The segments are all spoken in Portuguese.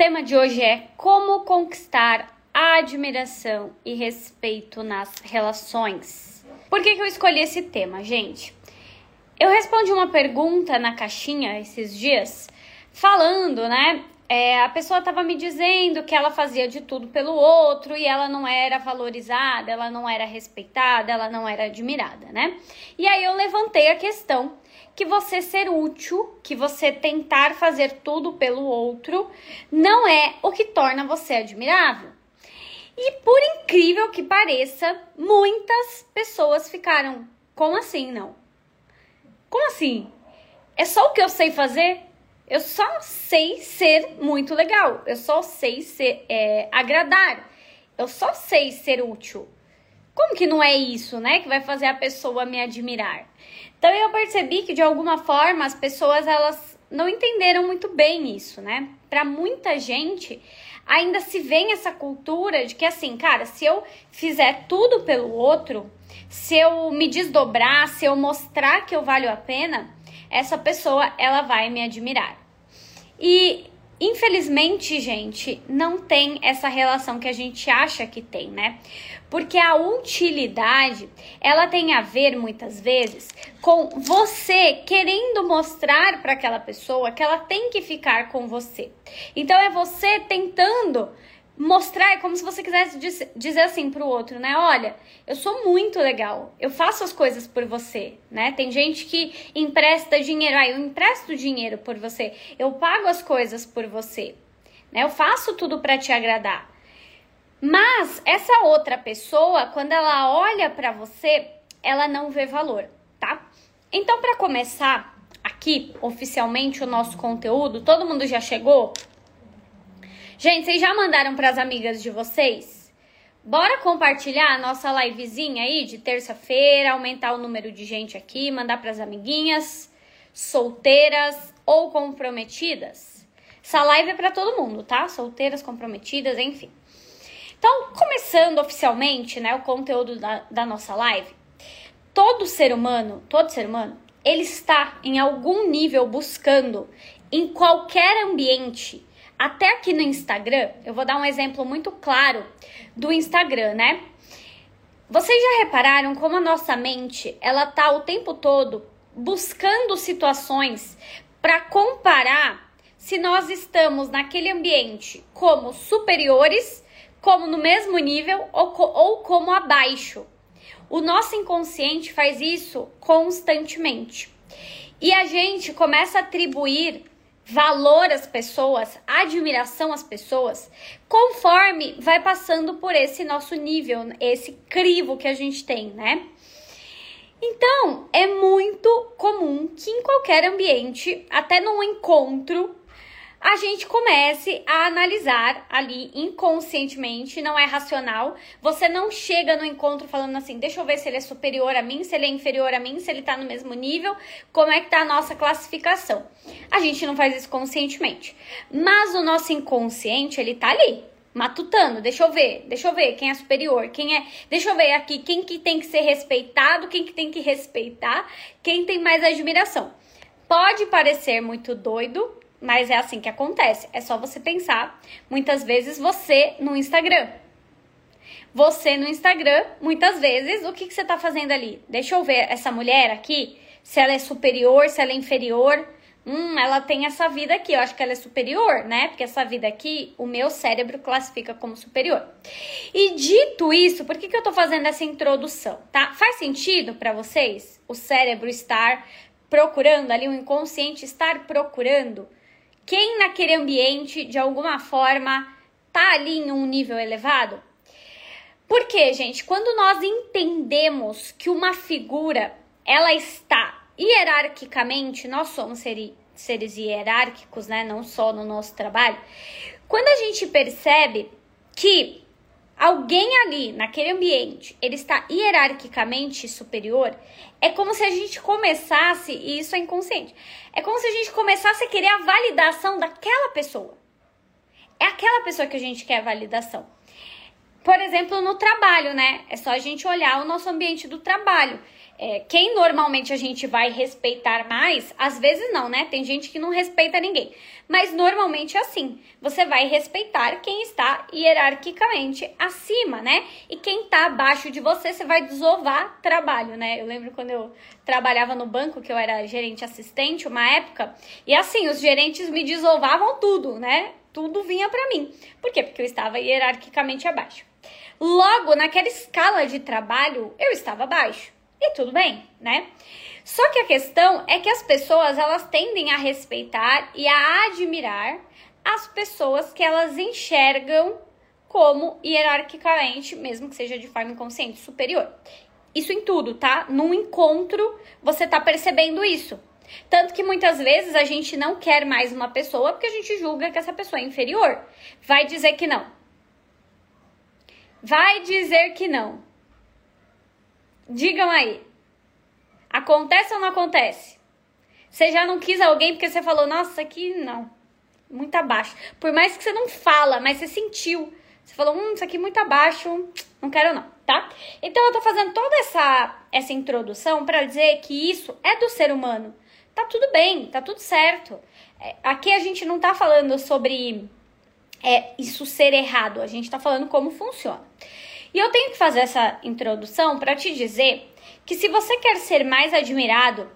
tema de hoje é como conquistar admiração e respeito nas relações. Por que, que eu escolhi esse tema, gente? Eu respondi uma pergunta na caixinha esses dias, falando, né? É, a pessoa estava me dizendo que ela fazia de tudo pelo outro e ela não era valorizada, ela não era respeitada, ela não era admirada, né? E aí eu levantei a questão que você ser útil, que você tentar fazer tudo pelo outro, não é o que torna você admirável. E por incrível que pareça, muitas pessoas ficaram: como assim não? Como assim? É só o que eu sei fazer? Eu só sei ser muito legal. Eu só sei ser é, agradar. Eu só sei ser útil. Como que não é isso, né? Que vai fazer a pessoa me admirar. Então eu percebi que de alguma forma as pessoas elas não entenderam muito bem isso, né? Para muita gente ainda se vê essa cultura de que assim, cara, se eu fizer tudo pelo outro, se eu me desdobrar, se eu mostrar que eu valho a pena, essa pessoa ela vai me admirar. E infelizmente, gente, não tem essa relação que a gente acha que tem, né? Porque a utilidade, ela tem a ver muitas vezes com você querendo mostrar para aquela pessoa que ela tem que ficar com você. Então é você tentando mostrar, é como se você quisesse dizer assim pro outro, né? Olha, eu sou muito legal, eu faço as coisas por você, né? Tem gente que empresta dinheiro, ah, eu empresto dinheiro por você, eu pago as coisas por você, né? Eu faço tudo para te agradar. Mas essa outra pessoa, quando ela olha para você, ela não vê valor, tá? Então, para começar aqui oficialmente o nosso conteúdo, todo mundo já chegou? Gente, vocês já mandaram para as amigas de vocês? Bora compartilhar a nossa livezinha aí de terça-feira, aumentar o número de gente aqui, mandar para as amiguinhas solteiras ou comprometidas. Essa live é para todo mundo, tá? Solteiras, comprometidas, enfim. Então, começando oficialmente, né, o conteúdo da, da nossa live, todo ser humano, todo ser humano, ele está em algum nível buscando em qualquer ambiente até aqui no Instagram, eu vou dar um exemplo muito claro do Instagram, né? Vocês já repararam como a nossa mente, ela tá o tempo todo buscando situações para comparar se nós estamos naquele ambiente como superiores, como no mesmo nível ou, ou como abaixo. O nosso inconsciente faz isso constantemente. E a gente começa a atribuir valor às pessoas, admiração às pessoas, conforme vai passando por esse nosso nível, esse crivo que a gente tem, né? Então, é muito comum que em qualquer ambiente, até num encontro, a gente comece a analisar ali inconscientemente, não é racional. Você não chega no encontro falando assim, deixa eu ver se ele é superior a mim, se ele é inferior a mim, se ele tá no mesmo nível, como é que tá a nossa classificação. A gente não faz isso conscientemente. Mas o nosso inconsciente, ele tá ali, matutando, deixa eu ver, deixa eu ver quem é superior, quem é, deixa eu ver aqui quem que tem que ser respeitado, quem que tem que respeitar, quem tem mais admiração. Pode parecer muito doido, mas é assim que acontece. É só você pensar. Muitas vezes você no Instagram. Você no Instagram, muitas vezes, o que, que você tá fazendo ali? Deixa eu ver essa mulher aqui, se ela é superior, se ela é inferior. Hum, ela tem essa vida aqui, eu acho que ela é superior, né? Porque essa vida aqui, o meu cérebro classifica como superior. E dito isso, por que, que eu tô fazendo essa introdução, tá? Faz sentido para vocês o cérebro estar procurando ali, o inconsciente estar procurando quem naquele ambiente, de alguma forma, tá ali em um nível elevado? Porque, gente, quando nós entendemos que uma figura ela está hierarquicamente, nós somos seres hierárquicos, né? Não só no nosso trabalho. Quando a gente percebe que alguém ali, naquele ambiente, ele está hierarquicamente superior, é como se a gente começasse, e isso é inconsciente, é como se a gente começasse a querer a validação daquela pessoa. É aquela pessoa que a gente quer a validação. Por exemplo, no trabalho, né? É só a gente olhar o nosso ambiente do trabalho. É, quem normalmente a gente vai respeitar mais, às vezes não, né? Tem gente que não respeita ninguém. Mas normalmente é assim. Você vai respeitar quem está hierarquicamente acima, né? E quem está abaixo de você, você vai desovar trabalho, né? Eu lembro quando eu trabalhava no banco, que eu era gerente assistente uma época, e assim, os gerentes me desovavam tudo, né? Tudo vinha para mim. Por quê? Porque eu estava hierarquicamente abaixo. Logo, naquela escala de trabalho, eu estava abaixo. E tudo bem, né? Só que a questão é que as pessoas elas tendem a respeitar e a admirar as pessoas que elas enxergam como hierarquicamente, mesmo que seja de forma inconsciente, superior. Isso em tudo, tá? Num encontro, você tá percebendo isso. Tanto que muitas vezes a gente não quer mais uma pessoa porque a gente julga que essa pessoa é inferior. Vai dizer que não. Vai dizer que não. Digam aí. Acontece ou não acontece? Você já não quis alguém porque você falou, nossa, aqui não. Muito abaixo. Por mais que você não fala, mas você sentiu. Você falou, hum, isso aqui é muito abaixo, não quero não, tá? Então eu tô fazendo toda essa, essa introdução para dizer que isso é do ser humano. Tá tudo bem, tá tudo certo. É, aqui a gente não tá falando sobre é, isso ser errado, a gente tá falando como funciona. E eu tenho que fazer essa introdução para te dizer que se você quer ser mais admirado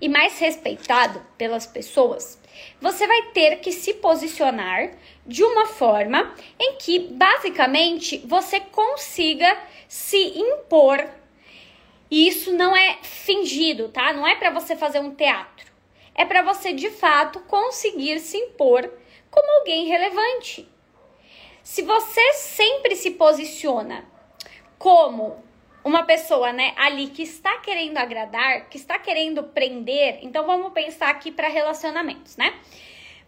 e mais respeitado pelas pessoas, você vai ter que se posicionar de uma forma em que basicamente você consiga se impor. E isso não é fingido, tá? Não é para você fazer um teatro. É para você de fato conseguir se impor como alguém relevante. Se você sempre se posiciona como uma pessoa, né, ali que está querendo agradar, que está querendo prender, então vamos pensar aqui para relacionamentos, né?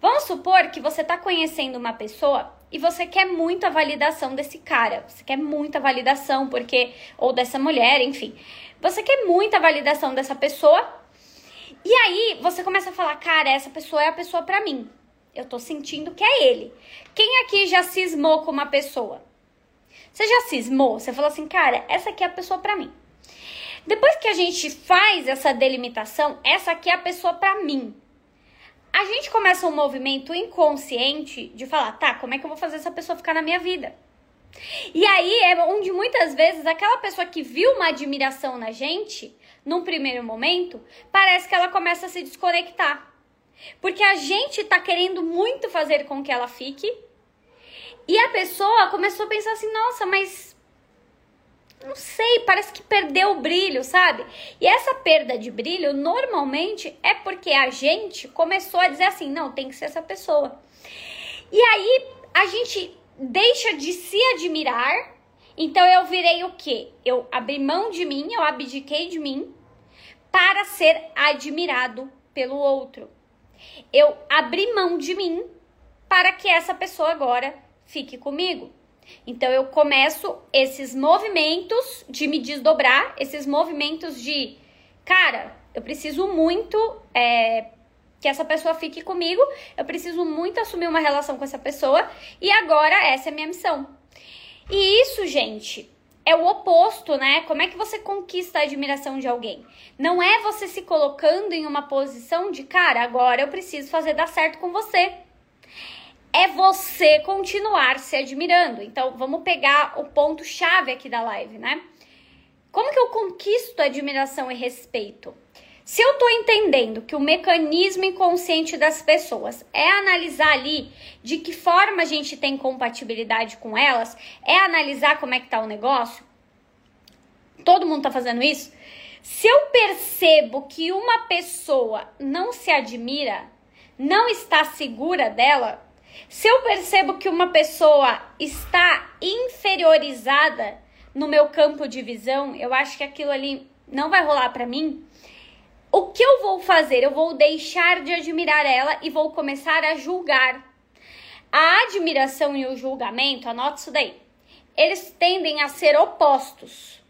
Vamos supor que você está conhecendo uma pessoa e você quer muito a validação desse cara, você quer muita validação porque ou dessa mulher, enfim. Você quer muita validação dessa pessoa. E aí você começa a falar, cara, essa pessoa é a pessoa para mim. Eu tô sentindo que é ele. Quem aqui já cismou com uma pessoa? Você já cismou? Você falou assim, cara, essa aqui é a pessoa para mim. Depois que a gente faz essa delimitação, essa aqui é a pessoa para mim. A gente começa um movimento inconsciente de falar, tá, como é que eu vou fazer essa pessoa ficar na minha vida? E aí é onde muitas vezes aquela pessoa que viu uma admiração na gente, num primeiro momento, parece que ela começa a se desconectar. Porque a gente tá querendo muito fazer com que ela fique e a pessoa começou a pensar assim: nossa, mas. Não sei, parece que perdeu o brilho, sabe? E essa perda de brilho normalmente é porque a gente começou a dizer assim: não, tem que ser essa pessoa. E aí a gente deixa de se admirar. Então eu virei o quê? Eu abri mão de mim, eu abdiquei de mim para ser admirado pelo outro. Eu abri mão de mim para que essa pessoa agora fique comigo. Então eu começo esses movimentos de me desdobrar, esses movimentos de, cara, eu preciso muito é, que essa pessoa fique comigo, eu preciso muito assumir uma relação com essa pessoa e agora essa é minha missão. E isso, gente, é o oposto, né? Como é que você conquista a admiração de alguém? Não é você se colocando em uma posição de, cara, agora eu preciso fazer dar certo com você é você continuar se admirando. Então, vamos pegar o ponto chave aqui da live, né? Como que eu conquisto admiração e respeito? Se eu tô entendendo que o mecanismo inconsciente das pessoas é analisar ali de que forma a gente tem compatibilidade com elas, é analisar como é que tá o negócio, todo mundo tá fazendo isso. Se eu percebo que uma pessoa não se admira, não está segura dela, se eu percebo que uma pessoa está inferiorizada no meu campo de visão, eu acho que aquilo ali não vai rolar para mim. O que eu vou fazer? Eu vou deixar de admirar ela e vou começar a julgar. A admiração e o julgamento, anota isso daí. Eles tendem a ser opostos.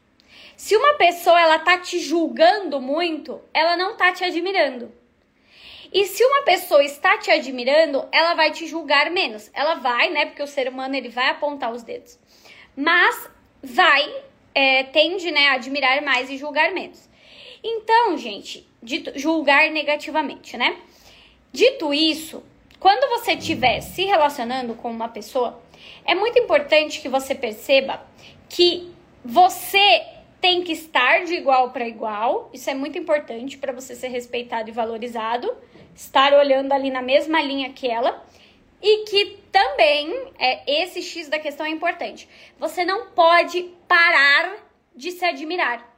Se uma pessoa ela tá te julgando muito, ela não tá te admirando. E se uma pessoa está te admirando, ela vai te julgar menos. Ela vai, né? Porque o ser humano ele vai apontar os dedos. Mas vai, é, tende, né, a admirar mais e julgar menos. Então, gente, dito, julgar negativamente, né? Dito isso, quando você estiver se relacionando com uma pessoa, é muito importante que você perceba que você tem que estar de igual para igual. Isso é muito importante para você ser respeitado e valorizado. Estar olhando ali na mesma linha que ela. E que também é, esse X da questão é importante. Você não pode parar de se admirar.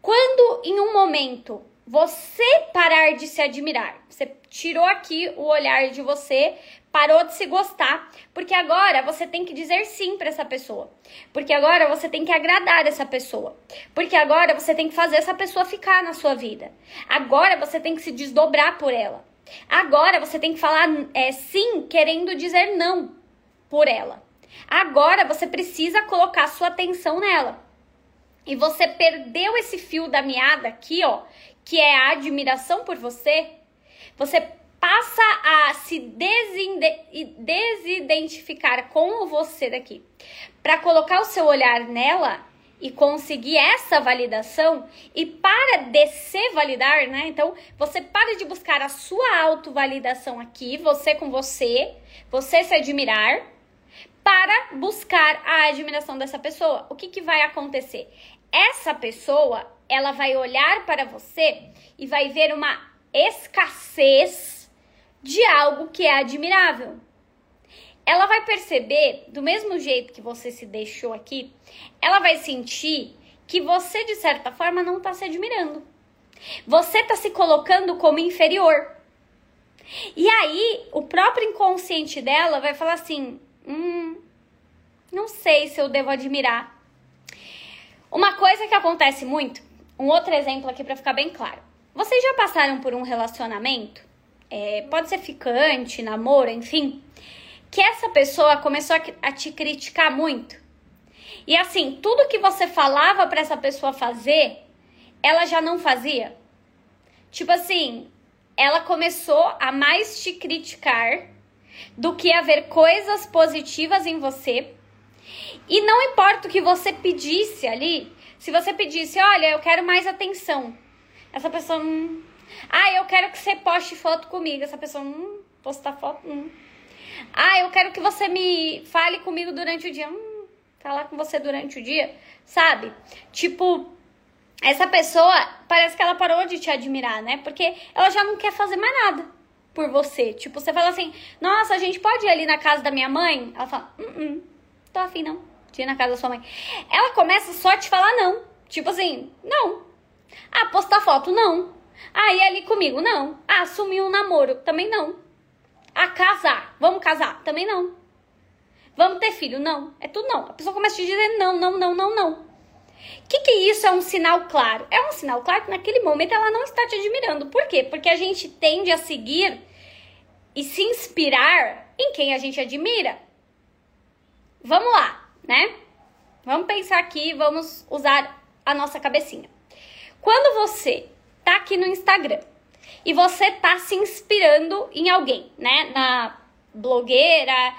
Quando em um momento você parar de se admirar, você tirou aqui o olhar de você, parou de se gostar, porque agora você tem que dizer sim para essa pessoa. Porque agora você tem que agradar essa pessoa. Porque agora você tem que fazer essa pessoa ficar na sua vida. Agora você tem que se desdobrar por ela. Agora você tem que falar é, sim, querendo dizer não por ela. Agora você precisa colocar sua atenção nela. E você perdeu esse fio da meada aqui, ó, que é a admiração por você. Você passa a se desidentificar com você daqui, para colocar o seu olhar nela e conseguir essa validação e para de se validar, né? Então, você para de buscar a sua autovalidação aqui, você com você, você se admirar, para buscar a admiração dessa pessoa. O que, que vai acontecer? Essa pessoa, ela vai olhar para você e vai ver uma escassez de algo que é admirável. Ela vai perceber, do mesmo jeito que você se deixou aqui, ela vai sentir que você, de certa forma, não está se admirando. Você está se colocando como inferior. E aí, o próprio inconsciente dela vai falar assim: hum, não sei se eu devo admirar. Uma coisa que acontece muito, um outro exemplo aqui para ficar bem claro. Vocês já passaram por um relacionamento é, pode ser ficante, namoro, enfim, que essa pessoa começou a, a te criticar muito. E assim, tudo que você falava para essa pessoa fazer, ela já não fazia. Tipo assim, ela começou a mais te criticar do que a ver coisas positivas em você. E não importa o que você pedisse ali, se você pedisse, olha, eu quero mais atenção, essa pessoa não, ah, eu quero que você poste foto comigo. Essa pessoa, hum, postar foto, hum. Ah, eu quero que você me fale comigo durante o dia. Hum, falar com você durante o dia, sabe? Tipo, essa pessoa parece que ela parou de te admirar, né? Porque ela já não quer fazer mais nada por você. Tipo, você fala assim, nossa, a gente pode ir ali na casa da minha mãe? Ela fala, hum, hum tô afim não, de ir na casa da sua mãe. Ela começa só a te falar não. Tipo assim, não. Ah, postar foto, não. Ah, e ali comigo? Não. Ah, assumir um namoro? Também não. Ah, casar? Vamos casar? Também não. Vamos ter filho? Não. É tudo não. A pessoa começa a te dizer não, não, não, não, não. O que, que isso é um sinal claro? É um sinal claro que naquele momento ela não está te admirando. Por quê? Porque a gente tende a seguir e se inspirar em quem a gente admira. Vamos lá, né? Vamos pensar aqui, vamos usar a nossa cabecinha. Quando você tá aqui no Instagram e você tá se inspirando em alguém, né? Na blogueira,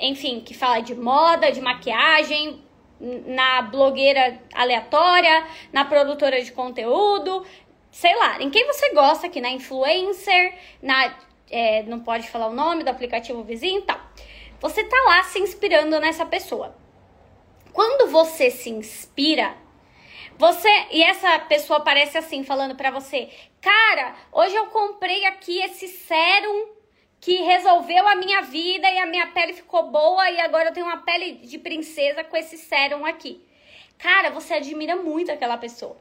enfim, que fala de moda, de maquiagem, na blogueira aleatória, na produtora de conteúdo, sei lá, em quem você gosta aqui, na influencer, na. É, não pode falar o nome do aplicativo vizinho e tal. Você tá lá se inspirando nessa pessoa. Quando você se inspira, você e essa pessoa aparece assim falando para você: "Cara, hoje eu comprei aqui esse sérum que resolveu a minha vida e a minha pele ficou boa e agora eu tenho uma pele de princesa com esse sérum aqui". Cara, você admira muito aquela pessoa.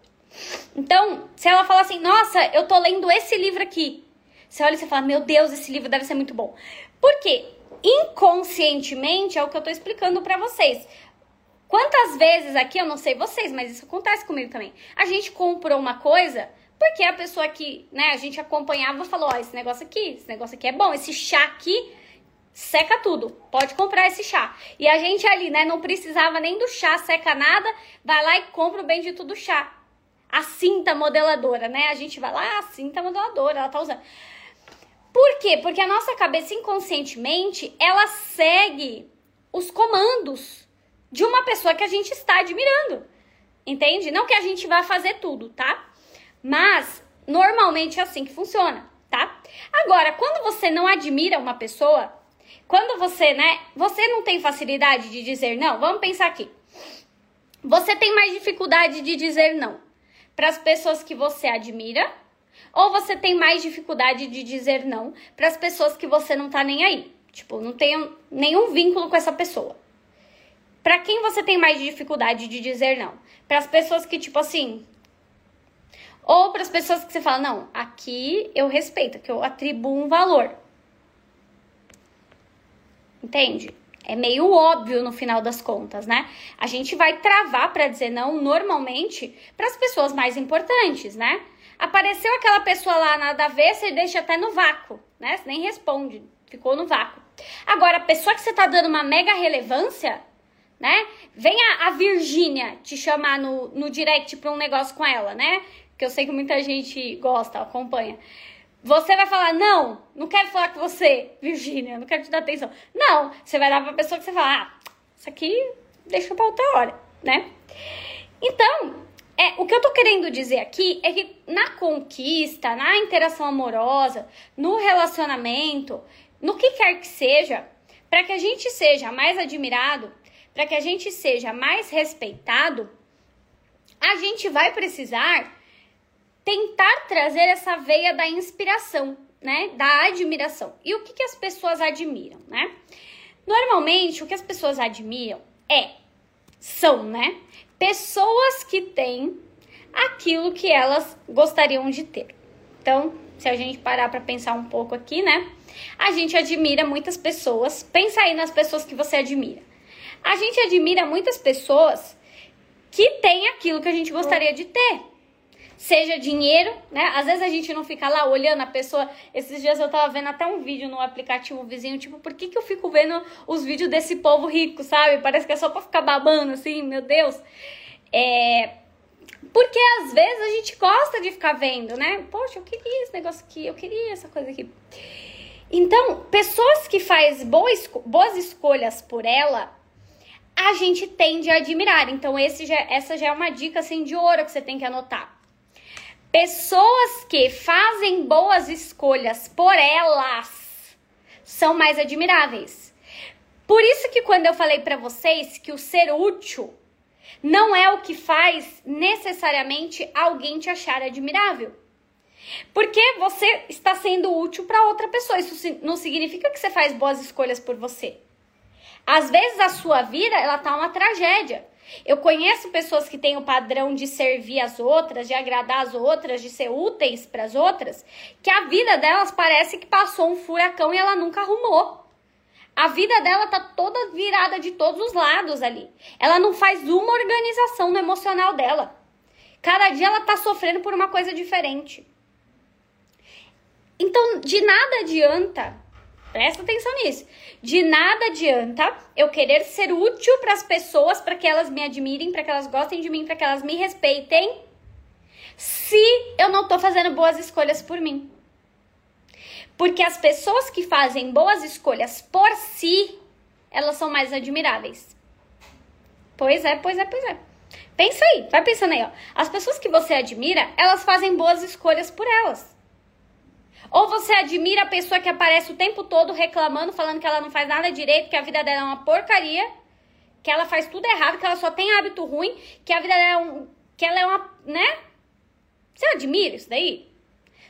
Então, se ela fala assim: "Nossa, eu tô lendo esse livro aqui". Você olha e você fala: "Meu Deus, esse livro deve ser muito bom". Por quê? Inconscientemente é o que eu tô explicando para vocês. Quantas vezes aqui, eu não sei vocês, mas isso acontece comigo também. A gente comprou uma coisa porque a pessoa que, né, a gente acompanhava falou: Ó, esse negócio aqui, esse negócio aqui é bom, esse chá aqui seca tudo, pode comprar esse chá. E a gente ali, né, não precisava nem do chá, seca nada, vai lá e compra o bendito do chá. A cinta modeladora, né? A gente vai lá, a cinta modeladora, ela tá usando. Por quê? Porque a nossa cabeça inconscientemente, ela segue os comandos de uma pessoa que a gente está admirando. Entende? Não que a gente vá fazer tudo, tá? Mas normalmente é assim que funciona, tá? Agora, quando você não admira uma pessoa, quando você, né, você não tem facilidade de dizer não, vamos pensar aqui. Você tem mais dificuldade de dizer não para as pessoas que você admira ou você tem mais dificuldade de dizer não para as pessoas que você não tá nem aí? Tipo, não tem nenhum vínculo com essa pessoa. Para quem você tem mais dificuldade de dizer não? Para as pessoas que, tipo assim. Ou para as pessoas que você fala, não, aqui eu respeito, que eu atribuo um valor. Entende? É meio óbvio no final das contas, né? A gente vai travar para dizer não normalmente para as pessoas mais importantes, né? Apareceu aquela pessoa lá nada a ver, você deixa até no vácuo, né? Você nem responde, ficou no vácuo. Agora, a pessoa que você tá dando uma mega relevância, né? Vem a, a Virgínia te chamar no, no direct pra um negócio com ela, né? Que eu sei que muita gente gosta, acompanha. Você vai falar, não, não quero falar com você, Virgínia, não quero te dar atenção. Não, você vai dar pra pessoa que você fala, ah, isso aqui deixa pra outra hora, né? Então, é, o que eu tô querendo dizer aqui é que na conquista, na interação amorosa, no relacionamento, no que quer que seja, para que a gente seja mais admirado, para que a gente seja mais respeitado, a gente vai precisar tentar trazer essa veia da inspiração, né? Da admiração. E o que, que as pessoas admiram, né? Normalmente, o que as pessoas admiram é, são, né? Pessoas que têm aquilo que elas gostariam de ter. Então, se a gente parar para pensar um pouco aqui, né? A gente admira muitas pessoas. Pensa aí nas pessoas que você admira. A gente admira muitas pessoas que têm aquilo que a gente gostaria de ter seja dinheiro, né? Às vezes a gente não fica lá olhando a pessoa. Esses dias eu tava vendo até um vídeo no aplicativo vizinho, tipo, por que, que eu fico vendo os vídeos desse povo rico, sabe? Parece que é só pra ficar babando, assim, meu Deus. É. Porque às vezes a gente gosta de ficar vendo, né? Poxa, eu queria esse negócio aqui, eu queria essa coisa aqui. Então, pessoas que fazem boas, boas escolhas por ela, a gente tende a admirar. Então, esse já, essa já é uma dica assim de ouro que você tem que anotar. Pessoas que fazem boas escolhas por elas são mais admiráveis. Por isso que quando eu falei para vocês que o ser útil não é o que faz necessariamente alguém te achar admirável. Porque você está sendo útil para outra pessoa. Isso não significa que você faz boas escolhas por você. Às vezes a sua vida ela tá uma tragédia. Eu conheço pessoas que têm o padrão de servir as outras, de agradar as outras, de ser úteis para as outras, que a vida delas parece que passou um furacão e ela nunca arrumou. A vida dela tá toda virada de todos os lados ali. Ela não faz uma organização no emocional dela. Cada dia ela tá sofrendo por uma coisa diferente. Então, de nada adianta Presta atenção nisso. De nada adianta eu querer ser útil para as pessoas, para que elas me admirem, para que elas gostem de mim, para que elas me respeitem, se eu não tô fazendo boas escolhas por mim. Porque as pessoas que fazem boas escolhas por si, elas são mais admiráveis. Pois é, pois é, pois é. Pensa aí, vai pensando aí, ó. As pessoas que você admira, elas fazem boas escolhas por elas. Ou você admira a pessoa que aparece o tempo todo reclamando, falando que ela não faz nada direito, que a vida dela é uma porcaria, que ela faz tudo errado, que ela só tem hábito ruim, que a vida dela é um. que ela é uma. né? Você admira isso daí?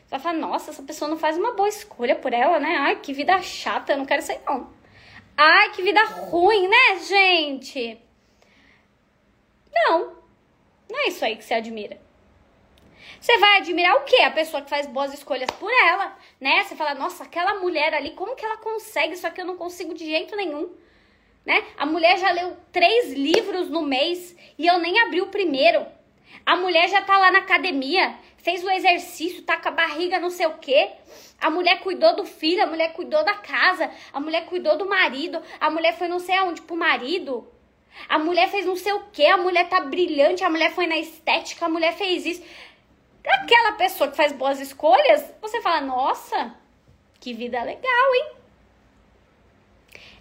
Você vai falar, nossa, essa pessoa não faz uma boa escolha por ela, né? Ai, que vida chata, eu não quero sair, não. Ai, que vida ruim, né, gente? Não. Não é isso aí que você admira. Você vai admirar o quê? A pessoa que faz boas escolhas por ela, né? Você fala, nossa, aquela mulher ali, como que ela consegue isso aqui? Eu não consigo de jeito nenhum. Né? A mulher já leu três livros no mês e eu nem abri o primeiro. A mulher já tá lá na academia, fez o exercício, tá com a barriga não sei o quê. A mulher cuidou do filho, a mulher cuidou da casa, a mulher cuidou do marido, a mulher foi não sei aonde pro marido. A mulher fez não sei o quê, a mulher tá brilhante, a mulher foi na estética, a mulher fez isso aquela pessoa que faz boas escolhas, você fala, nossa, que vida legal, hein?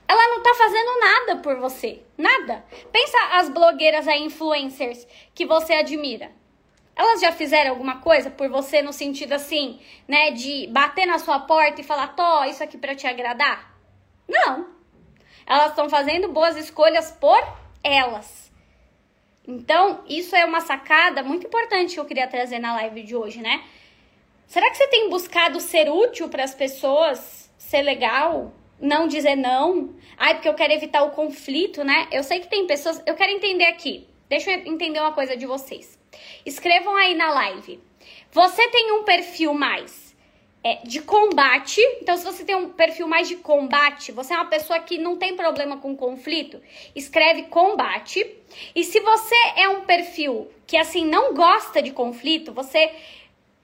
ela não tá fazendo nada por você. Nada. Pensa as blogueiras aí, influencers, que você admira. Elas já fizeram alguma coisa por você no sentido assim, né, de bater na sua porta e falar, tô, isso aqui para te agradar? Não. Elas estão fazendo boas escolhas por elas. Então, isso é uma sacada muito importante que eu queria trazer na live de hoje, né? Será que você tem buscado ser útil para as pessoas, ser legal, não dizer não? Ai, porque eu quero evitar o conflito, né? Eu sei que tem pessoas, eu quero entender aqui. Deixa eu entender uma coisa de vocês. Escrevam aí na live. Você tem um perfil mais é, de combate. Então, se você tem um perfil mais de combate, você é uma pessoa que não tem problema com conflito, escreve combate. E se você é um perfil que assim não gosta de conflito, você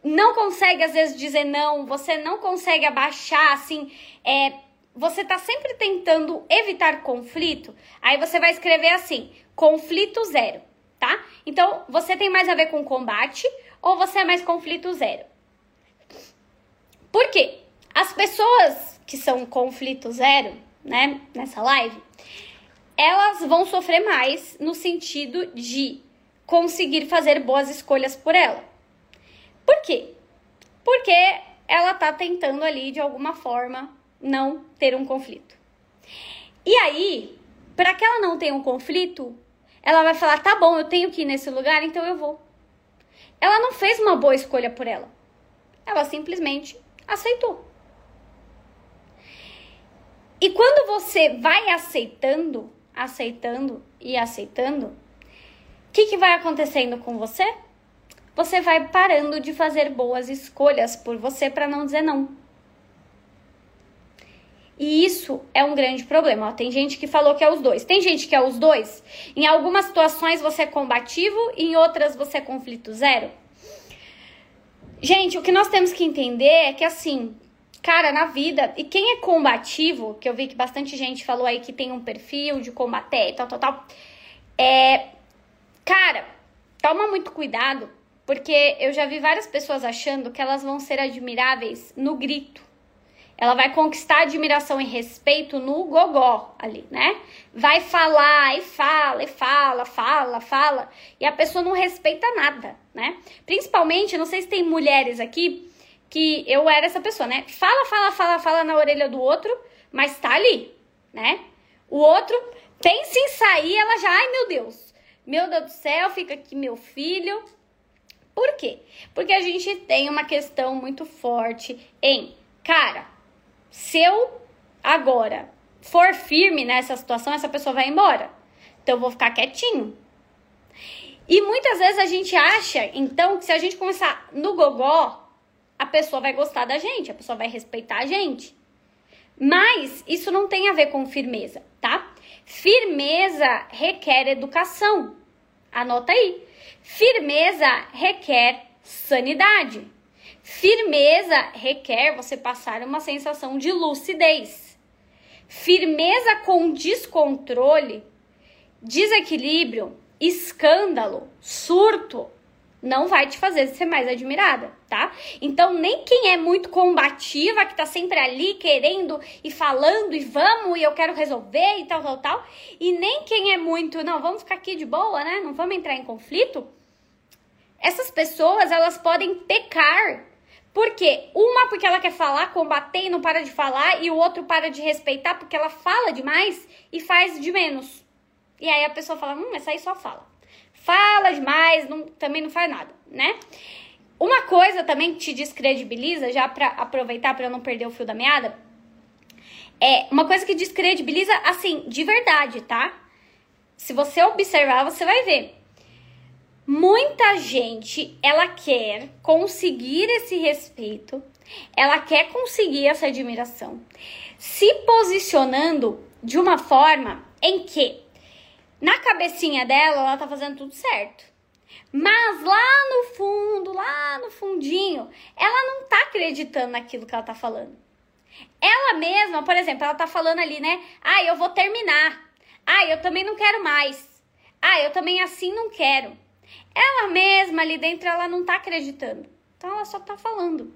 não consegue às vezes dizer não, você não consegue abaixar assim, é, você tá sempre tentando evitar conflito, aí você vai escrever assim: conflito zero tá? Então, você tem mais a ver com combate ou você é mais conflito zero? Por quê? As pessoas que são conflito zero, né, nessa live, elas vão sofrer mais no sentido de conseguir fazer boas escolhas por ela. Por quê? Porque ela tá tentando ali de alguma forma não ter um conflito. E aí, para que ela não tenha um conflito, ela vai falar: tá bom, eu tenho que ir nesse lugar, então eu vou. Ela não fez uma boa escolha por ela. Ela simplesmente aceitou. E quando você vai aceitando, aceitando e aceitando, o que, que vai acontecendo com você? Você vai parando de fazer boas escolhas por você para não dizer não. E isso é um grande problema. Ó, tem gente que falou que é os dois. Tem gente que é os dois. Em algumas situações você é combativo, em outras você é conflito zero. Gente, o que nós temos que entender é que assim, cara, na vida, e quem é combativo, que eu vi que bastante gente falou aí que tem um perfil de combater e tal, tal, tal, é. Cara, toma muito cuidado, porque eu já vi várias pessoas achando que elas vão ser admiráveis no grito ela vai conquistar admiração e respeito no gogó ali, né? Vai falar e fala e fala, fala, fala, e a pessoa não respeita nada, né? Principalmente, não sei se tem mulheres aqui que eu era essa pessoa, né? Fala, fala, fala, fala na orelha do outro, mas tá ali, né? O outro pensa em sair, ela já, ai meu Deus, meu Deus do céu, fica aqui meu filho. Por quê? Porque a gente tem uma questão muito forte em, cara, se eu agora for firme nessa situação, essa pessoa vai embora. Então eu vou ficar quietinho. E muitas vezes a gente acha, então, que se a gente começar no gogó, a pessoa vai gostar da gente, a pessoa vai respeitar a gente. Mas isso não tem a ver com firmeza, tá? Firmeza requer educação. Anota aí. Firmeza requer sanidade. Firmeza requer você passar uma sensação de lucidez. Firmeza com descontrole, desequilíbrio, escândalo, surto, não vai te fazer ser mais admirada, tá? Então, nem quem é muito combativa, que tá sempre ali querendo e falando e vamos e eu quero resolver e tal, tal, tal, e nem quem é muito, não, vamos ficar aqui de boa, né? Não vamos entrar em conflito. Essas pessoas, elas podem pecar porque uma porque ela quer falar, combater e não para de falar, e o outro para de respeitar porque ela fala demais e faz de menos. E aí a pessoa fala: "Hum, essa aí só fala". Fala demais, não, também não faz nada, né? Uma coisa também que te descredibiliza, já para aproveitar para não perder o fio da meada, é uma coisa que descredibiliza assim, de verdade, tá? Se você observar, você vai ver Muita gente, ela quer conseguir esse respeito, ela quer conseguir essa admiração, se posicionando de uma forma em que na cabecinha dela ela tá fazendo tudo certo. Mas lá no fundo, lá no fundinho, ela não tá acreditando naquilo que ela tá falando. Ela mesma, por exemplo, ela tá falando ali, né? Ah, eu vou terminar. Ah, eu também não quero mais. Ah, eu também assim não quero. Ela mesma ali dentro, ela não tá acreditando. Então ela só tá falando.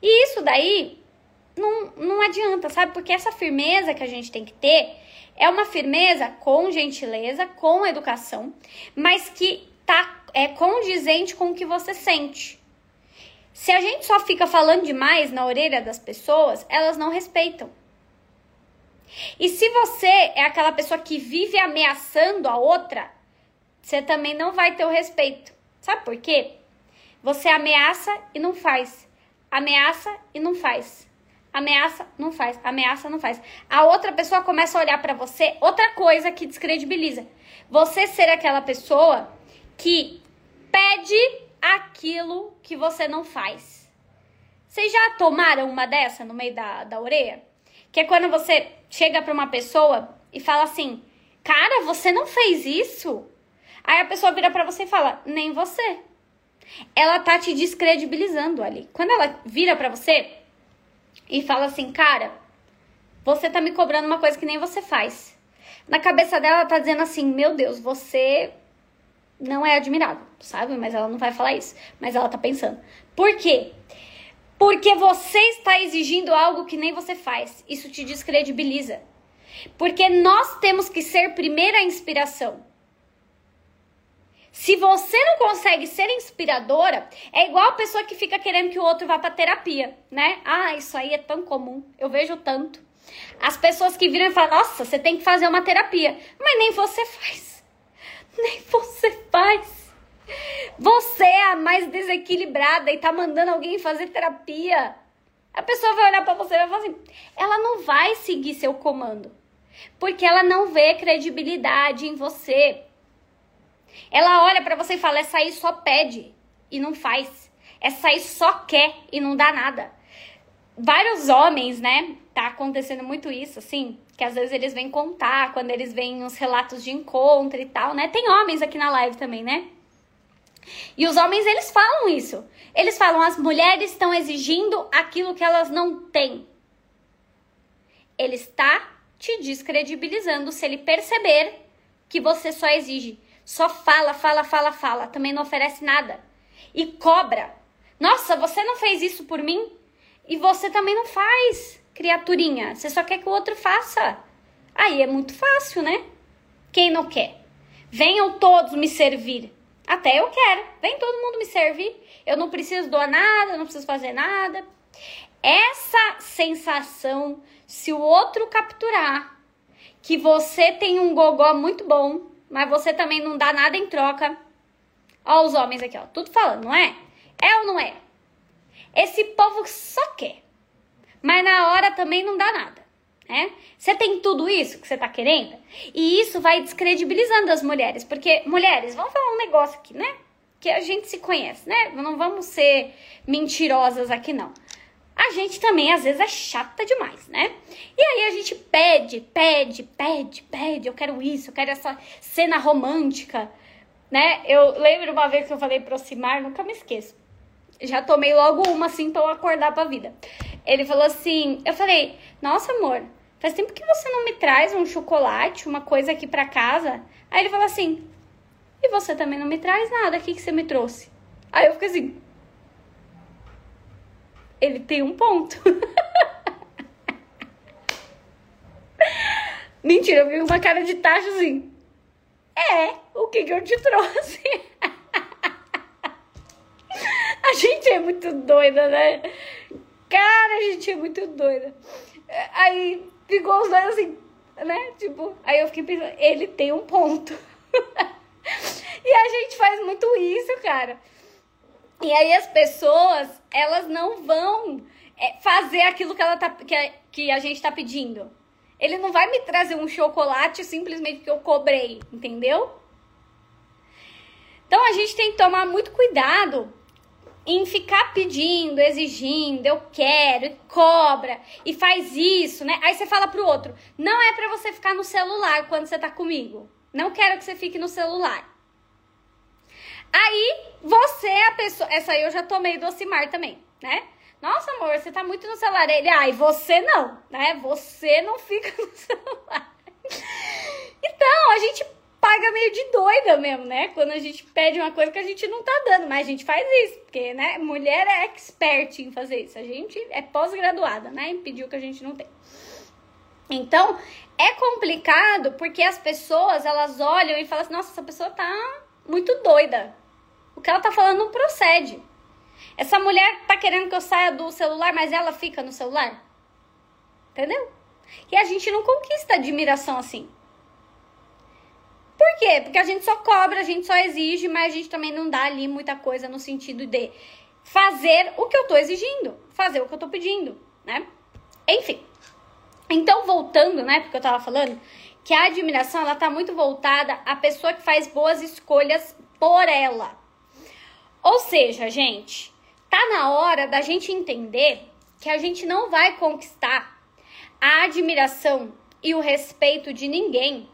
E isso daí não, não adianta, sabe? Porque essa firmeza que a gente tem que ter é uma firmeza com gentileza, com educação, mas que tá é condizente com o que você sente. Se a gente só fica falando demais na orelha das pessoas, elas não respeitam. E se você é aquela pessoa que vive ameaçando a outra, você também não vai ter o respeito. Sabe por quê? Você ameaça e não faz. Ameaça e não faz. Ameaça, não faz. Ameaça, não faz. A outra pessoa começa a olhar para você, outra coisa que descredibiliza. Você ser aquela pessoa que pede aquilo que você não faz. Vocês já tomaram uma dessa no meio da, da orelha? Que é quando você chega para uma pessoa e fala assim: Cara, você não fez isso? Aí a pessoa vira para você e fala: Nem você. Ela tá te descredibilizando ali. Quando ela vira para você e fala assim: Cara, você tá me cobrando uma coisa que nem você faz. Na cabeça dela, ela tá dizendo assim: Meu Deus, você não é admirável, sabe? Mas ela não vai falar isso. Mas ela tá pensando. Por quê? Porque você está exigindo algo que nem você faz. Isso te descredibiliza. Porque nós temos que ser primeira inspiração. Se você não consegue ser inspiradora, é igual a pessoa que fica querendo que o outro vá para terapia, né? Ah, isso aí é tão comum. Eu vejo tanto. As pessoas que viram e falam: "Nossa, você tem que fazer uma terapia". Mas nem você faz. Nem você faz. Você é a mais desequilibrada e tá mandando alguém fazer terapia. A pessoa vai olhar para você e vai falar assim: ela não vai seguir seu comando. Porque ela não vê credibilidade em você. Ela olha para você e fala: essa aí só pede e não faz. Essa aí só quer e não dá nada. Vários homens, né? Tá acontecendo muito isso, assim, que às vezes eles vêm contar quando eles veem uns relatos de encontro e tal, né? Tem homens aqui na live também, né? E os homens, eles falam isso. Eles falam, as mulheres estão exigindo aquilo que elas não têm. Ele está te descredibilizando se ele perceber que você só exige. Só fala, fala, fala, fala. Também não oferece nada. E cobra. Nossa, você não fez isso por mim? E você também não faz, criaturinha. Você só quer que o outro faça. Aí é muito fácil, né? Quem não quer? Venham todos me servir. Até eu quero. Vem todo mundo me servir. Eu não preciso doar nada, eu não preciso fazer nada. Essa sensação, se o outro capturar que você tem um gogó muito bom, mas você também não dá nada em troca. Ó, os homens aqui, ó, tudo falando, não é? É ou não é? Esse povo só quer, mas na hora também não dá nada né? Você tem tudo isso que você tá querendo? E isso vai descredibilizando as mulheres, porque mulheres, vamos falar um negócio aqui, né? Que a gente se conhece, né? Não vamos ser mentirosas aqui não. A gente também às vezes é chata demais, né? E aí a gente pede, pede, pede, pede, eu quero isso, eu quero essa cena romântica, né? Eu lembro uma vez que eu falei pro Simar, nunca me esqueço. Já tomei logo uma assim pra eu acordar pra vida. Ele falou assim, eu falei, nossa amor, Faz tempo que você não me traz um chocolate, uma coisa aqui pra casa. Aí ele falou assim: E você também não me traz nada, o que, que você me trouxe? Aí eu fiquei assim. Ele tem um ponto. Mentira, eu vi uma cara de tacho assim. É, o que, que eu te trouxe? a gente é muito doida, né? Cara, a gente é muito doida. Aí ficou os dois assim, né? Tipo, aí eu fiquei pensando, ele tem um ponto. e a gente faz muito isso, cara. E aí as pessoas, elas não vão é, fazer aquilo que, ela tá, que, a, que a gente tá pedindo. Ele não vai me trazer um chocolate simplesmente porque eu cobrei, entendeu? Então a gente tem que tomar muito cuidado em ficar pedindo, exigindo, eu quero, cobra e faz isso, né? Aí você fala pro outro: "Não é para você ficar no celular quando você tá comigo. Não quero que você fique no celular." Aí você é a pessoa, essa aí eu já tomei do Ocimar também, né? Nossa, amor, você tá muito no celular. Ele, ai, você não, né? Você não fica no celular. Então, a gente paga paga meio de doida mesmo, né? Quando a gente pede uma coisa que a gente não tá dando, mas a gente faz isso, porque, né? Mulher é expert em fazer isso. A gente é pós-graduada, né? Em pedir o que a gente não tem. Então, é complicado porque as pessoas, elas olham e falam assim, nossa, essa pessoa tá muito doida. O que ela tá falando não procede. Essa mulher tá querendo que eu saia do celular, mas ela fica no celular. Entendeu? E a gente não conquista admiração assim. Por quê? Porque a gente só cobra, a gente só exige, mas a gente também não dá ali muita coisa no sentido de fazer o que eu tô exigindo, fazer o que eu tô pedindo, né? Enfim. Então, voltando, né, porque eu tava falando, que a admiração, ela tá muito voltada à pessoa que faz boas escolhas por ela. Ou seja, gente, tá na hora da gente entender que a gente não vai conquistar a admiração e o respeito de ninguém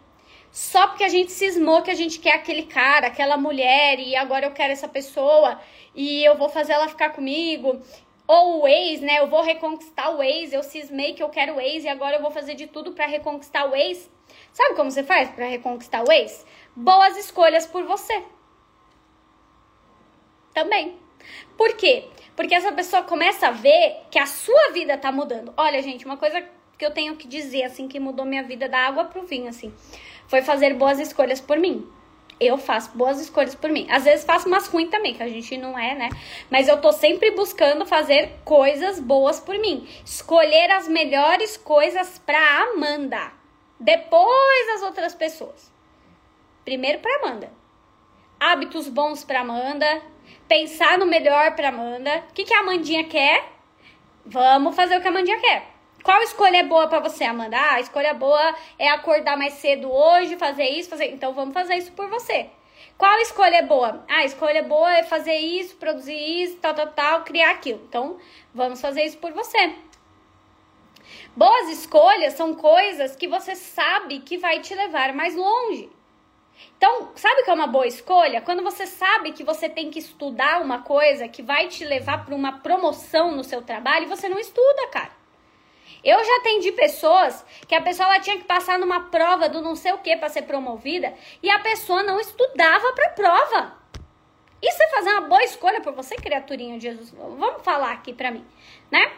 só porque a gente cismou que a gente quer aquele cara, aquela mulher e agora eu quero essa pessoa e eu vou fazer ela ficar comigo. Ou o ex, né? Eu vou reconquistar o ex, eu cismei que eu quero o ex e agora eu vou fazer de tudo para reconquistar o ex. Sabe como você faz para reconquistar o ex? Boas escolhas por você. Também. Por quê? Porque essa pessoa começa a ver que a sua vida tá mudando. Olha, gente, uma coisa que eu tenho que dizer, assim, que mudou minha vida da água pro vinho, assim, foi fazer boas escolhas por mim. Eu faço boas escolhas por mim. Às vezes faço umas ruins também, que a gente não é, né? Mas eu tô sempre buscando fazer coisas boas por mim. Escolher as melhores coisas pra Amanda. Depois as outras pessoas. Primeiro pra Amanda. Hábitos bons pra Amanda. Pensar no melhor pra Amanda. O que, que a Amandinha quer? Vamos fazer o que a Amandinha quer. Qual escolha é boa para você, Amanda? Ah, a escolha boa é acordar mais cedo hoje, fazer isso, fazer. Então vamos fazer isso por você. Qual escolha é boa? Ah, a escolha boa é fazer isso, produzir isso, tal, tal, tal, criar aquilo. Então vamos fazer isso por você. Boas escolhas são coisas que você sabe que vai te levar mais longe. Então, sabe que é uma boa escolha? Quando você sabe que você tem que estudar uma coisa que vai te levar para uma promoção no seu trabalho e você não estuda, cara. Eu já atendi pessoas que a pessoa ela tinha que passar numa prova do não sei o que para ser promovida e a pessoa não estudava para a prova. Isso é fazer uma boa escolha por você, criaturinha de Jesus? Vamos falar aqui para mim, né?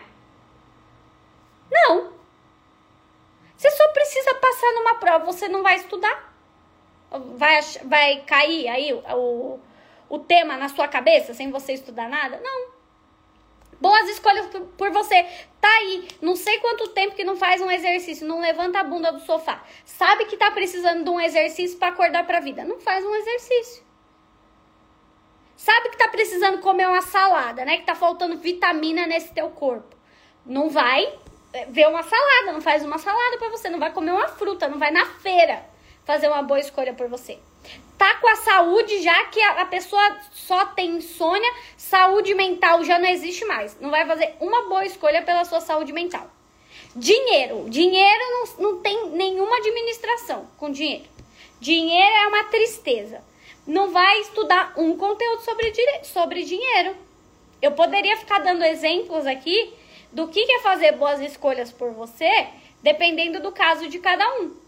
Não. Você só precisa passar numa prova, você não vai estudar? Vai, vai cair aí o, o tema na sua cabeça sem você estudar nada? Não. Boas escolhas por você. Tá aí, não sei quanto tempo que não faz um exercício, não levanta a bunda do sofá. Sabe que tá precisando de um exercício para acordar pra vida. Não faz um exercício. Sabe que tá precisando comer uma salada, né? Que tá faltando vitamina nesse teu corpo. Não vai é, ver uma salada, não faz uma salada para você, não vai comer uma fruta, não vai na feira fazer uma boa escolha por você tá com a saúde, já que a, pessoa só tem insônia, saúde mental já não existe mais. Não vai fazer uma boa escolha pela sua saúde mental. Dinheiro. Dinheiro não, não tem nenhuma administração com dinheiro. Dinheiro é uma tristeza. Não vai estudar um conteúdo sobre, sobre dinheiro. Eu poderia ficar dando exemplos aqui do que é fazer boas escolhas por você, dependendo do caso de cada um.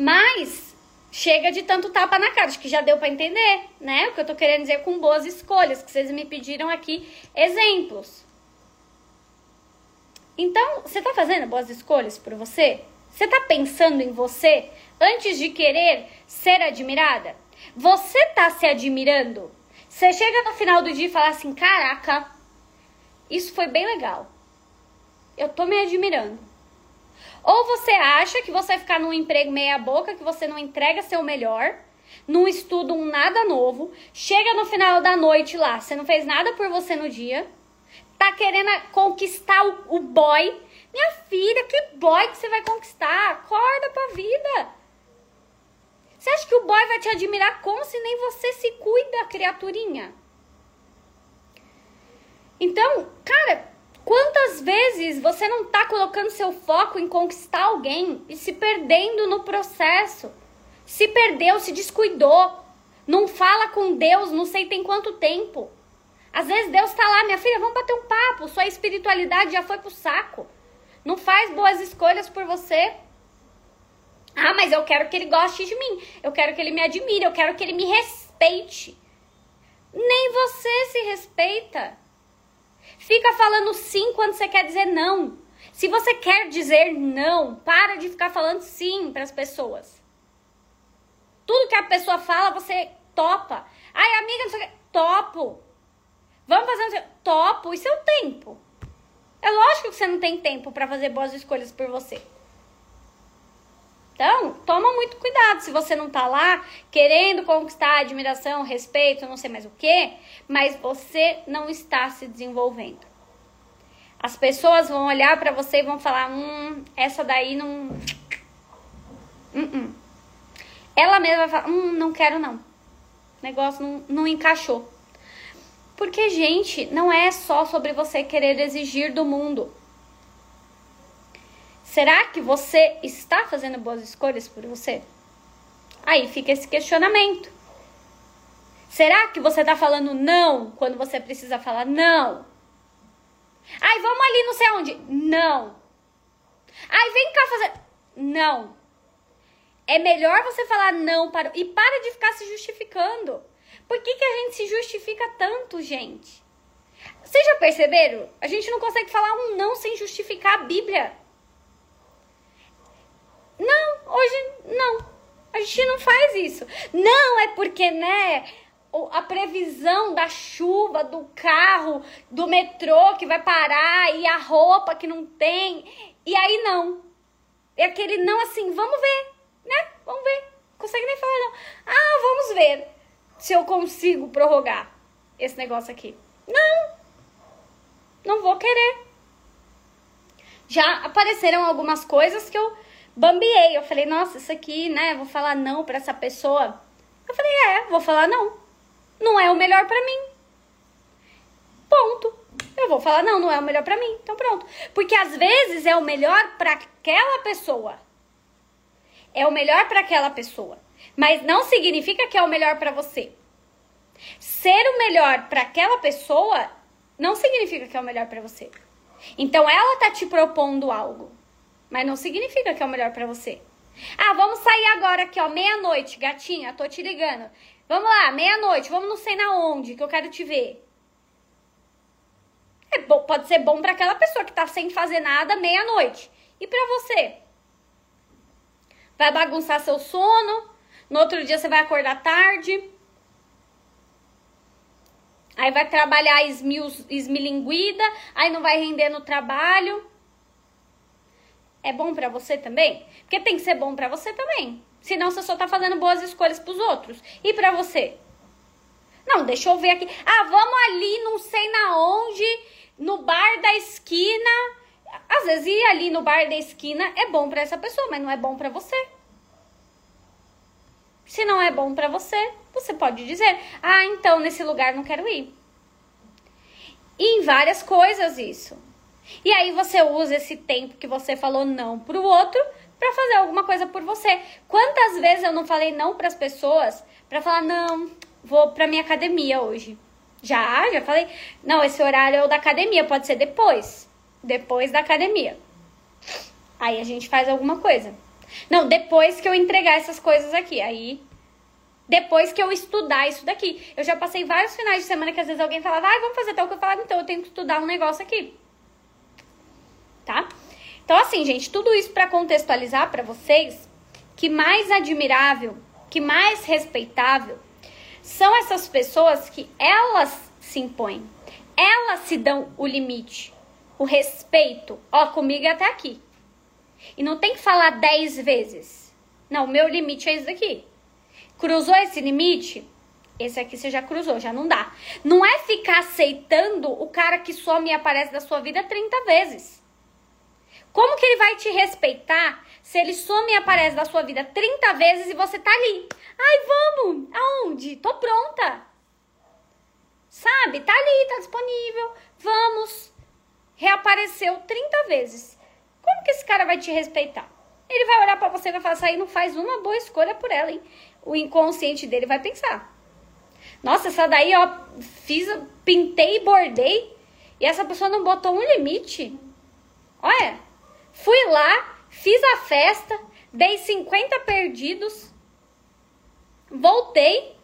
Mas chega de tanto tapa na cara. Acho que já deu para entender, né? O que eu tô querendo dizer com boas escolhas, que vocês me pediram aqui exemplos. Então, você tá fazendo boas escolhas por você? Você tá pensando em você antes de querer ser admirada? Você tá se admirando? Você chega no final do dia e fala assim: "Caraca, isso foi bem legal. Eu tô me admirando." Ou você acha que você vai ficar num emprego meia boca, que você não entrega seu melhor, não estuda um nada novo, chega no final da noite lá, você não fez nada por você no dia, tá querendo conquistar o, o boy. Minha filha, que boy que você vai conquistar? Acorda pra vida. Você acha que o boy vai te admirar como se nem você se cuida, criaturinha? Então, cara, Quantas vezes você não está colocando seu foco em conquistar alguém e se perdendo no processo? Se perdeu, se descuidou. Não fala com Deus, não sei tem quanto tempo. Às vezes Deus está lá, minha filha, vamos bater um papo. Sua espiritualidade já foi pro saco. Não faz boas escolhas por você. Ah, mas eu quero que ele goste de mim. Eu quero que ele me admire. Eu quero que ele me respeite. Nem você se respeita. Fica falando sim quando você quer dizer não. Se você quer dizer não, para de ficar falando sim para as pessoas. Tudo que a pessoa fala, você topa. Ai, amiga, não sei o que. Topo. Vamos fazer um... Topo. E seu tempo? É lógico que você não tem tempo para fazer boas escolhas por você. Então, toma muito cuidado se você não tá lá querendo conquistar admiração, respeito, não sei mais o que, mas você não está se desenvolvendo. As pessoas vão olhar para você e vão falar: "Hum, essa daí não hum, hum. Ela mesma vai falar: "Hum, não quero não". O negócio não, não encaixou. Porque, gente, não é só sobre você querer exigir do mundo. Será que você está fazendo boas escolhas por você? Aí fica esse questionamento. Será que você está falando não quando você precisa falar não? Ai, vamos ali não sei onde. Não. Ai, vem cá fazer. Não. É melhor você falar não para. E para de ficar se justificando. Por que, que a gente se justifica tanto, gente? Vocês já perceberam? A gente não consegue falar um não sem justificar a Bíblia. Não, hoje não. A gente não faz isso. Não, é porque, né? A previsão da chuva, do carro, do metrô que vai parar e a roupa que não tem. E aí não. É aquele não assim, vamos ver, né? Vamos ver. Consegue nem falar não. Ah, vamos ver se eu consigo prorrogar esse negócio aqui. Não. Não vou querer. Já apareceram algumas coisas que eu bambiei. Eu falei, nossa, isso aqui, né? Vou falar não pra essa pessoa. Eu falei, é, vou falar não. Não é o melhor pra mim. Ponto. Eu vou falar não, não é o melhor pra mim. Então pronto. Porque às vezes é o melhor pra aquela pessoa. É o melhor para aquela pessoa. Mas não significa que é o melhor para você. Ser o melhor para aquela pessoa não significa que é o melhor para você. Então ela tá te propondo algo. Mas não significa que é o melhor para você. Ah, vamos sair agora aqui, ó, meia-noite, gatinha, tô te ligando. Vamos lá, meia-noite, vamos não sei na onde, que eu quero te ver. É bom, pode ser bom para aquela pessoa que tá sem fazer nada meia-noite. E para você? Vai bagunçar seu sono? No outro dia você vai acordar tarde? Aí vai trabalhar esmil, esmilinguida, aí não vai render no trabalho é bom para você também? Porque tem que ser bom para você também. Senão você só tá fazendo boas escolhas pros outros. E para você? Não, deixa eu ver aqui. Ah, vamos ali, não sei na onde, no bar da esquina. Às vezes ir ali no bar da esquina é bom para essa pessoa, mas não é bom para você. Se não é bom para você, você pode dizer: "Ah, então nesse lugar não quero ir". E em várias coisas isso. E aí você usa esse tempo que você falou não pro outro para fazer alguma coisa por você. Quantas vezes eu não falei não para as pessoas para falar não, vou para minha academia hoje. Já, já falei. Não, esse horário é o da academia, pode ser depois. Depois da academia. Aí a gente faz alguma coisa. Não, depois que eu entregar essas coisas aqui. Aí depois que eu estudar isso daqui. Eu já passei vários finais de semana que às vezes alguém falava, ah, vamos fazer tal que eu falava, então eu tenho que estudar um negócio aqui tá? Então, assim, gente, tudo isso para contextualizar para vocês que mais admirável, que mais respeitável são essas pessoas que elas se impõem, elas se dão o limite, o respeito. Ó, comigo é até aqui. E não tem que falar dez vezes. Não, o meu limite é esse daqui. Cruzou esse limite? Esse aqui você já cruzou, já não dá. Não é ficar aceitando o cara que some e aparece da sua vida 30 vezes. Como que ele vai te respeitar se ele some e aparece da sua vida 30 vezes e você tá ali? Ai, vamos! Aonde? Tô pronta. Sabe? Tá ali, tá disponível. Vamos. Reapareceu 30 vezes. Como que esse cara vai te respeitar? Ele vai olhar para você e vai falar, aí não faz uma boa escolha por ela, hein? O inconsciente dele vai pensar. Nossa, essa daí, ó, fiz, pintei e bordei e essa pessoa não botou um limite. Olha, Fui lá, fiz a festa, dei 50 perdidos, voltei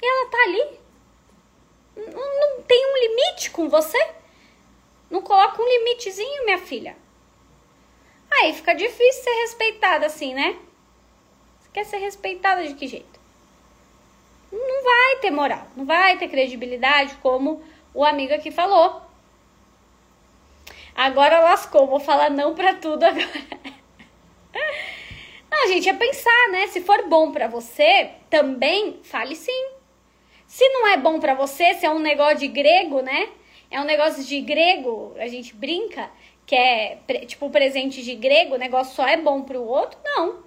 e ela tá ali. Não, não tem um limite com você? Não coloca um limitezinho, minha filha. Aí fica difícil ser respeitada assim, né? Você quer ser respeitada de que jeito? Não vai ter moral, não vai ter credibilidade, como o amigo aqui falou. Agora lascou, vou falar não pra tudo agora. Não, gente, é pensar, né? Se for bom para você, também fale sim. Se não é bom para você, se é um negócio de grego, né? É um negócio de grego, a gente brinca, que é tipo presente de grego, o negócio só é bom pro outro, não.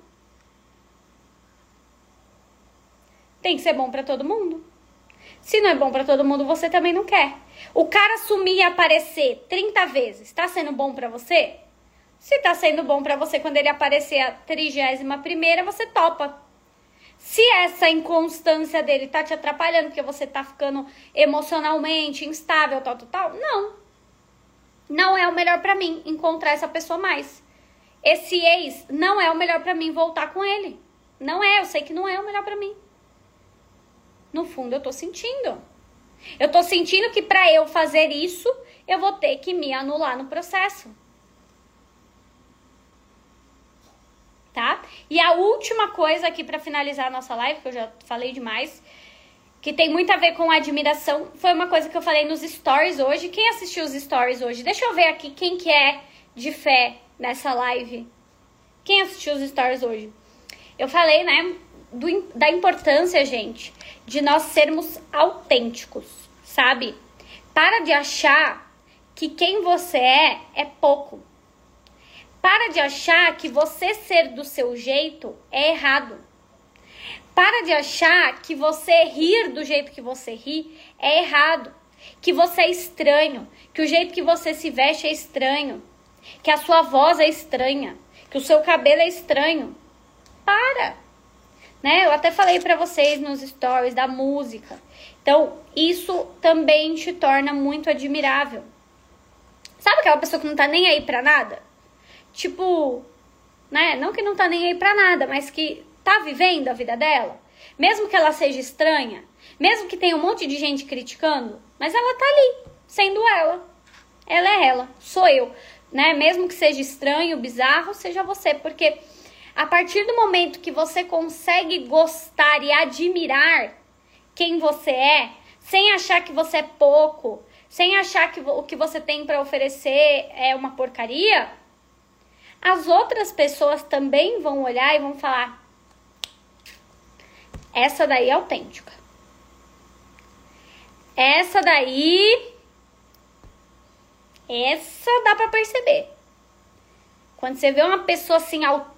Tem que ser bom para todo mundo. Se não é bom para todo mundo, você também não quer. O cara sumir e aparecer 30 vezes, tá sendo bom para você? Se tá sendo bom para você quando ele aparecer a trigésima primeira, você topa. Se essa inconstância dele tá te atrapalhando, porque você tá ficando emocionalmente instável, tal, tal, tal, não. Não é o melhor para mim encontrar essa pessoa mais. Esse ex não é o melhor para mim voltar com ele. Não é, eu sei que não é o melhor para mim. No fundo eu tô sentindo. Eu tô sentindo que para eu fazer isso, eu vou ter que me anular no processo. tá? E a última coisa aqui para finalizar a nossa live, que eu já falei demais, que tem muito a ver com admiração, foi uma coisa que eu falei nos stories hoje. Quem assistiu os stories hoje? Deixa eu ver aqui quem que é de fé nessa live. Quem assistiu os stories hoje? Eu falei, né, do, da importância, gente, de nós sermos autênticos, sabe? Para de achar que quem você é é pouco. Para de achar que você ser do seu jeito é errado. Para de achar que você rir do jeito que você ri é errado. Que você é estranho. Que o jeito que você se veste é estranho. Que a sua voz é estranha. Que o seu cabelo é estranho. Para! Né? Eu até falei para vocês nos stories da música. Então, isso também te torna muito admirável. Sabe aquela pessoa que não tá nem aí pra nada? tipo, né? Não que não tá nem aí pra nada, mas que tá vivendo a vida dela. Mesmo que ela seja estranha, mesmo que tenha um monte de gente criticando, mas ela tá ali, sendo ela. Ela é ela, sou eu, né? Mesmo que seja estranho, bizarro, seja você, porque a partir do momento que você consegue gostar e admirar quem você é, sem achar que você é pouco, sem achar que o que você tem para oferecer é uma porcaria, as outras pessoas também vão olhar e vão falar: essa daí é autêntica. Essa daí. Essa dá para perceber. Quando você vê uma pessoa assim autêntica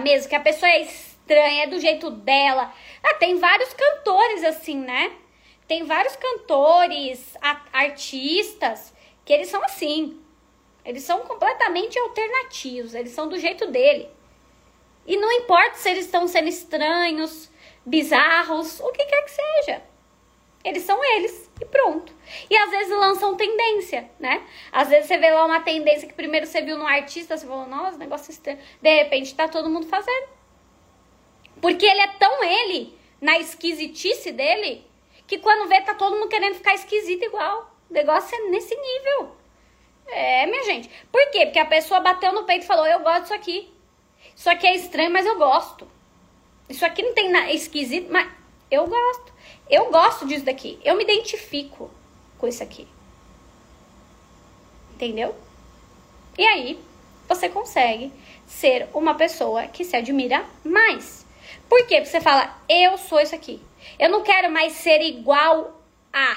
mesmo, que a pessoa é estranha, é do jeito dela. Ah, tem vários cantores assim, né? Tem vários cantores, artistas, que eles são assim. Eles são completamente alternativos, eles são do jeito dele. E não importa se eles estão sendo estranhos, bizarros, o que quer que seja. Eles são eles e pronto. E às vezes lançam tendência, né? Às vezes você vê lá uma tendência que primeiro você viu no artista, você falou, nossa, negócio estranho. De repente tá todo mundo fazendo. Porque ele é tão ele, na esquisitice dele, que quando vê tá todo mundo querendo ficar esquisito igual. O negócio é nesse nível. É, minha gente. Por quê? Porque a pessoa bateu no peito e falou: Eu gosto disso aqui. Isso aqui é estranho, mas eu gosto. Isso aqui não tem nada esquisito, mas eu gosto. Eu gosto disso daqui. Eu me identifico com isso aqui. Entendeu? E aí, você consegue ser uma pessoa que se admira mais. Por quê? Porque você fala, eu sou isso aqui. Eu não quero mais ser igual a.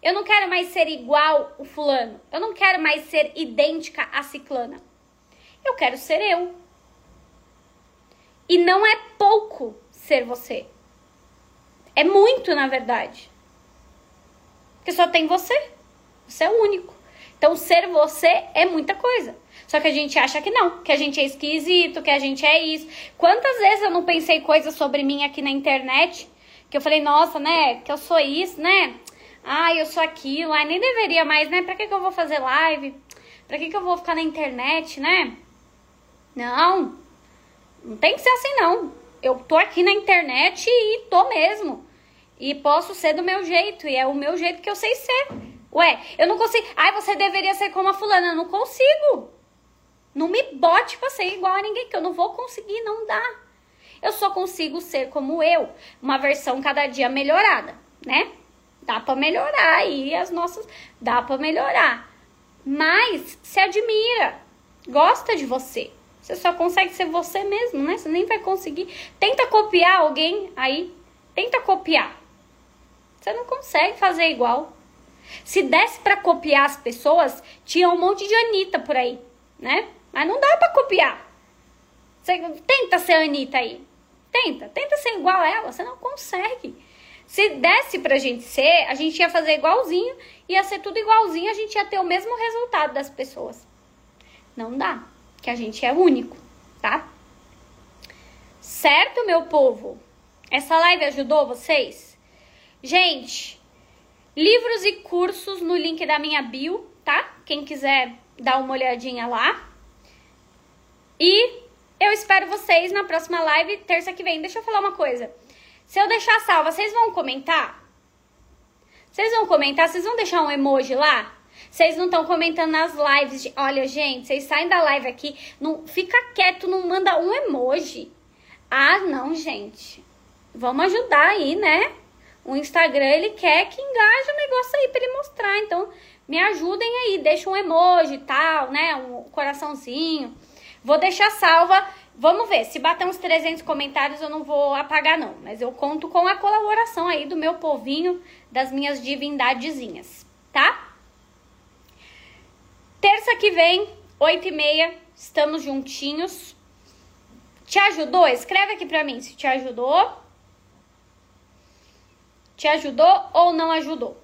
Eu não quero mais ser igual o fulano. Eu não quero mais ser idêntica a ciclana. Eu quero ser eu. E não é pouco ser você. É muito, na verdade. Porque só tem você. Você é o único. Então, ser você é muita coisa. Só que a gente acha que não, que a gente é esquisito, que a gente é isso. Quantas vezes eu não pensei coisas sobre mim aqui na internet que eu falei, nossa, né, que eu sou isso, né? ai, eu sou aquilo, ai, nem deveria mais, né? Pra que, que eu vou fazer live? Pra que, que eu vou ficar na internet, né? Não, não tem que ser assim não. Eu tô aqui na internet e tô mesmo. E posso ser do meu jeito, e é o meu jeito que eu sei ser. Ué, eu não consigo. Ai, você deveria ser como a fulana. Eu não consigo. Não me bote pra ser igual a ninguém, que eu não vou conseguir, não dá. Eu só consigo ser como eu, uma versão cada dia melhorada, né? Dá para melhorar aí as nossas, dá para melhorar. Mas se admira, gosta de você. Você só consegue ser você mesmo, né? Você nem vai conseguir. Tenta copiar alguém aí, tenta copiar. Você não consegue fazer igual. Se desse para copiar as pessoas, tinha um monte de Anitta por aí, né? Mas não dá para copiar. Você tenta ser Anitta aí. Tenta, tenta ser igual a ela, você não consegue. Se desse pra gente ser, a gente ia fazer igualzinho, ia ser tudo igualzinho, a gente ia ter o mesmo resultado das pessoas. Não dá, que a gente é único, tá? Certo, meu povo? Essa live ajudou vocês? Gente, livros e cursos no link da minha bio, tá? Quem quiser dar uma olhadinha lá. E eu espero vocês na próxima live, terça que vem. Deixa eu falar uma coisa. Se eu deixar salva, vocês vão comentar? Vocês vão comentar? Vocês vão deixar um emoji lá? Vocês não estão comentando nas lives. De, olha, gente, vocês saem da live aqui, não fica quieto, não manda um emoji. Ah, não, gente. Vamos ajudar aí, né? O Instagram, ele quer que engaje o negócio aí para ele mostrar. Então, me ajudem aí, deixa um emoji e tal, né? Um coraçãozinho. Vou deixar salva. Vamos ver, se bater uns 300 comentários eu não vou apagar não, mas eu conto com a colaboração aí do meu povinho, das minhas divindadezinhas, tá? Terça que vem, 8 e meia, estamos juntinhos. Te ajudou? Escreve aqui pra mim se te ajudou. Te ajudou ou não ajudou?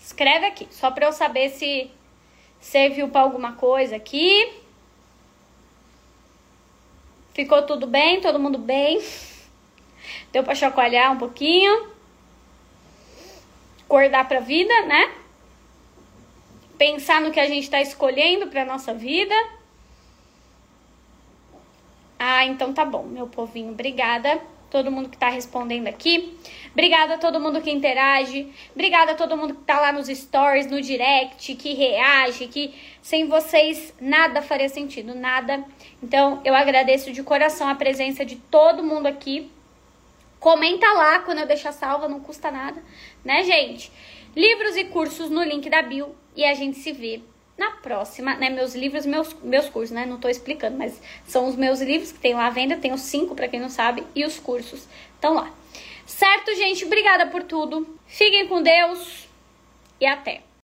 Escreve aqui, só pra eu saber se serviu pra alguma coisa aqui. Ficou tudo bem? Todo mundo bem? Deu para chacoalhar um pouquinho? Acordar para a vida, né? Pensar no que a gente está escolhendo para nossa vida. Ah, então tá bom, meu povinho. Obrigada todo mundo que tá respondendo aqui. Obrigada a todo mundo que interage. Obrigada a todo mundo que tá lá nos stories, no direct, que reage, que sem vocês nada faria sentido, nada. Então, eu agradeço de coração a presença de todo mundo aqui. Comenta lá quando eu deixar salva, não custa nada, né, gente? Livros e cursos no link da bio e a gente se vê na próxima, né? Meus livros, meus, meus cursos, né? Não tô explicando, mas são os meus livros que tem lá à venda. Tenho cinco, para quem não sabe, e os cursos estão lá. Certo, gente? Obrigada por tudo. Fiquem com Deus e até.